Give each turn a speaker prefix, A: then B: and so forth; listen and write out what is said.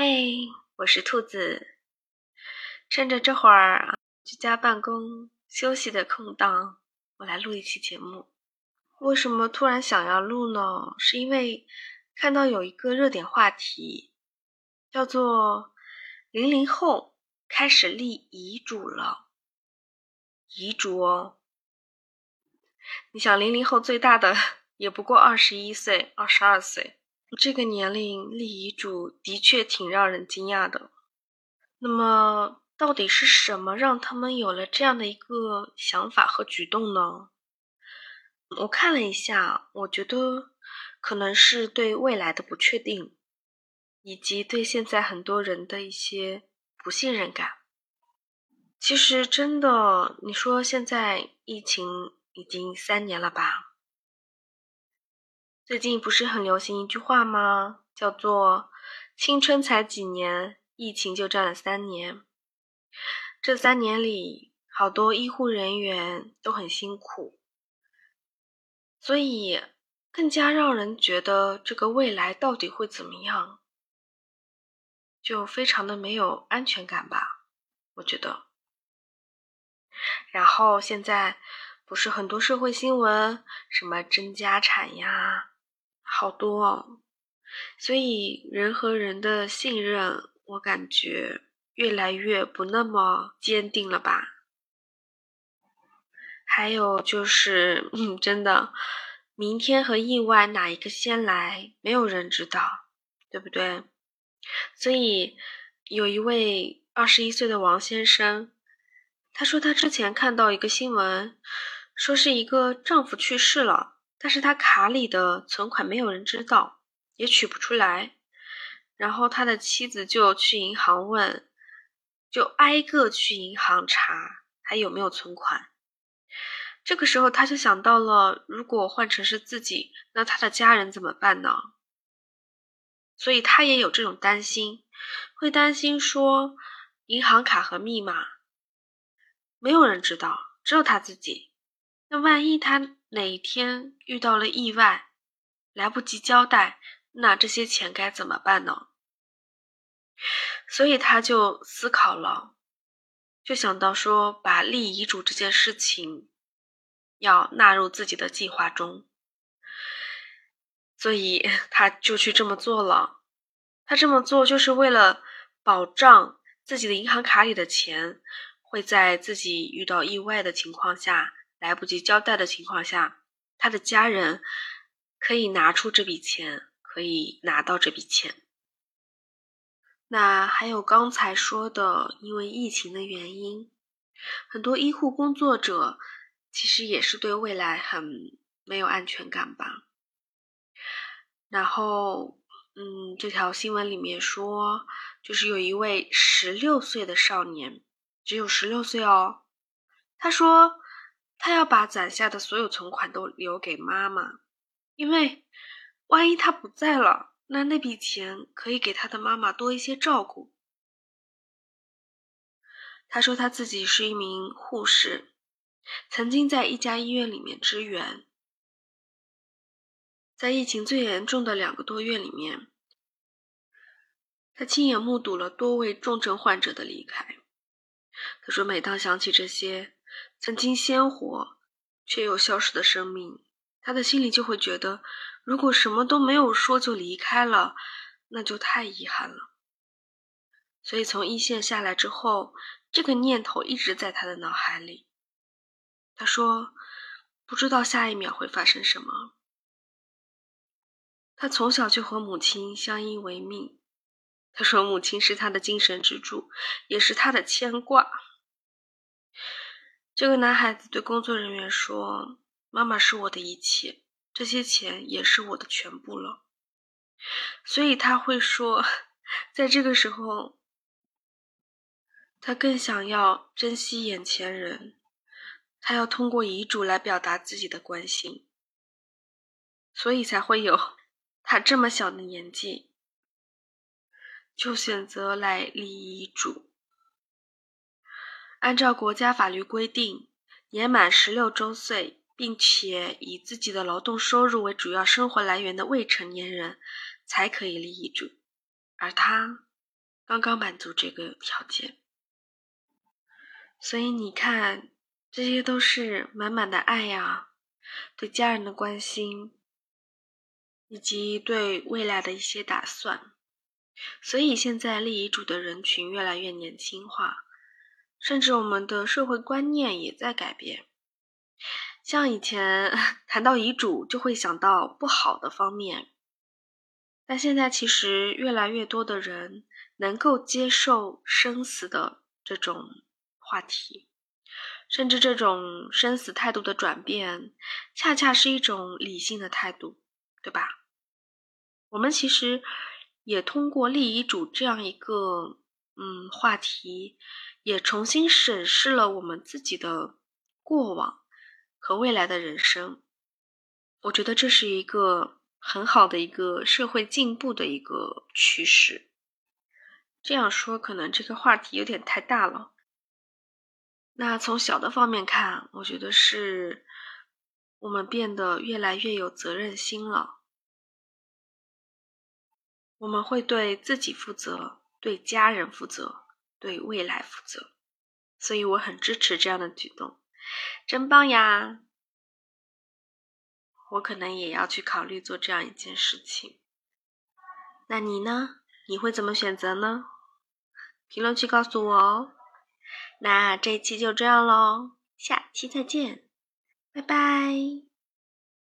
A: 嘿，我是兔子。趁着这会儿居家办公休息的空档，我来录一期节目。为什么突然想要录呢？是因为看到有一个热点话题，叫做“零零后开始立遗嘱了”。遗嘱哦，你想，零零后最大的 也不过二十一岁、二十二岁。这个年龄立遗嘱的确挺让人惊讶的。那么，到底是什么让他们有了这样的一个想法和举动呢？我看了一下，我觉得可能是对未来的不确定，以及对现在很多人的一些不信任感。其实，真的，你说现在疫情已经三年了吧？最近不是很流行一句话吗？叫做“青春才几年，疫情就占了三年”。这三年里，好多医护人员都很辛苦，所以更加让人觉得这个未来到底会怎么样，就非常的没有安全感吧？我觉得。然后现在不是很多社会新闻，什么争家产呀？好多哦，所以人和人的信任，我感觉越来越不那么坚定了吧。还有就是，嗯，真的，明天和意外哪一个先来，没有人知道，对不对？所以有一位二十一岁的王先生，他说他之前看到一个新闻，说是一个丈夫去世了。但是他卡里的存款没有人知道，也取不出来。然后他的妻子就去银行问，就挨个去银行查还有没有存款。这个时候他就想到了，如果换成是自己，那他的家人怎么办呢？所以他也有这种担心，会担心说银行卡和密码没有人知道，只有他自己。那万一他……哪一天遇到了意外，来不及交代，那这些钱该怎么办呢？所以他就思考了，就想到说，把立遗嘱这件事情要纳入自己的计划中，所以 他就去这么做了。他这么做就是为了保障自己的银行卡里的钱会在自己遇到意外的情况下。来不及交代的情况下，他的家人可以拿出这笔钱，可以拿到这笔钱。那还有刚才说的，因为疫情的原因，很多医护工作者其实也是对未来很没有安全感吧。然后，嗯，这条新闻里面说，就是有一位十六岁的少年，只有十六岁哦，他说。他要把攒下的所有存款都留给妈妈，因为万一他不在了，那那笔钱可以给他的妈妈多一些照顾。他说他自己是一名护士，曾经在一家医院里面支援，在疫情最严重的两个多月里面，他亲眼目睹了多位重症患者的离开。他说，每当想起这些。曾经鲜活却又消失的生命，他的心里就会觉得，如果什么都没有说就离开了，那就太遗憾了。所以从一线下来之后，这个念头一直在他的脑海里。他说：“不知道下一秒会发生什么。”他从小就和母亲相依为命。他说：“母亲是他的精神支柱，也是他的牵挂。”这个男孩子对工作人员说：“妈妈是我的一切，这些钱也是我的全部了。”所以他会说，在这个时候，他更想要珍惜眼前人，他要通过遗嘱来表达自己的关心，所以才会有他这么小的年纪就选择来立遗嘱。按照国家法律规定，年满十六周岁，并且以自己的劳动收入为主要生活来源的未成年人，才可以立遗嘱。而他刚刚满足这个条件。所以你看，这些都是满满的爱呀，对家人的关心，以及对未来的一些打算。所以现在立遗嘱的人群越来越年轻化，甚至我们的社会观念也在改变。像以前 谈到遗嘱就会想到不好的方面，但现在其实越来越多的人能够接受生死的这种话题，甚至这种生死态度的转变，恰恰是一种理性的态度，对吧？我们其实。也通过立遗嘱这样一个嗯话题，也重新审视了我们自己的过往和未来的人生。我觉得这是一个很好的一个社会进步的一个趋势。这样说可能这个话题有点太大了。那从小的方面看，我觉得是我们变得越来越有责任心了。我们会对自己负责，对家人负责，对未来负责，所以我很支持这样的举动，真棒呀！我可能也要去考虑做这样一件事情。那你呢？你会怎么选择呢？评论区告诉我哦。那这一期就这样喽，下期再见，拜拜。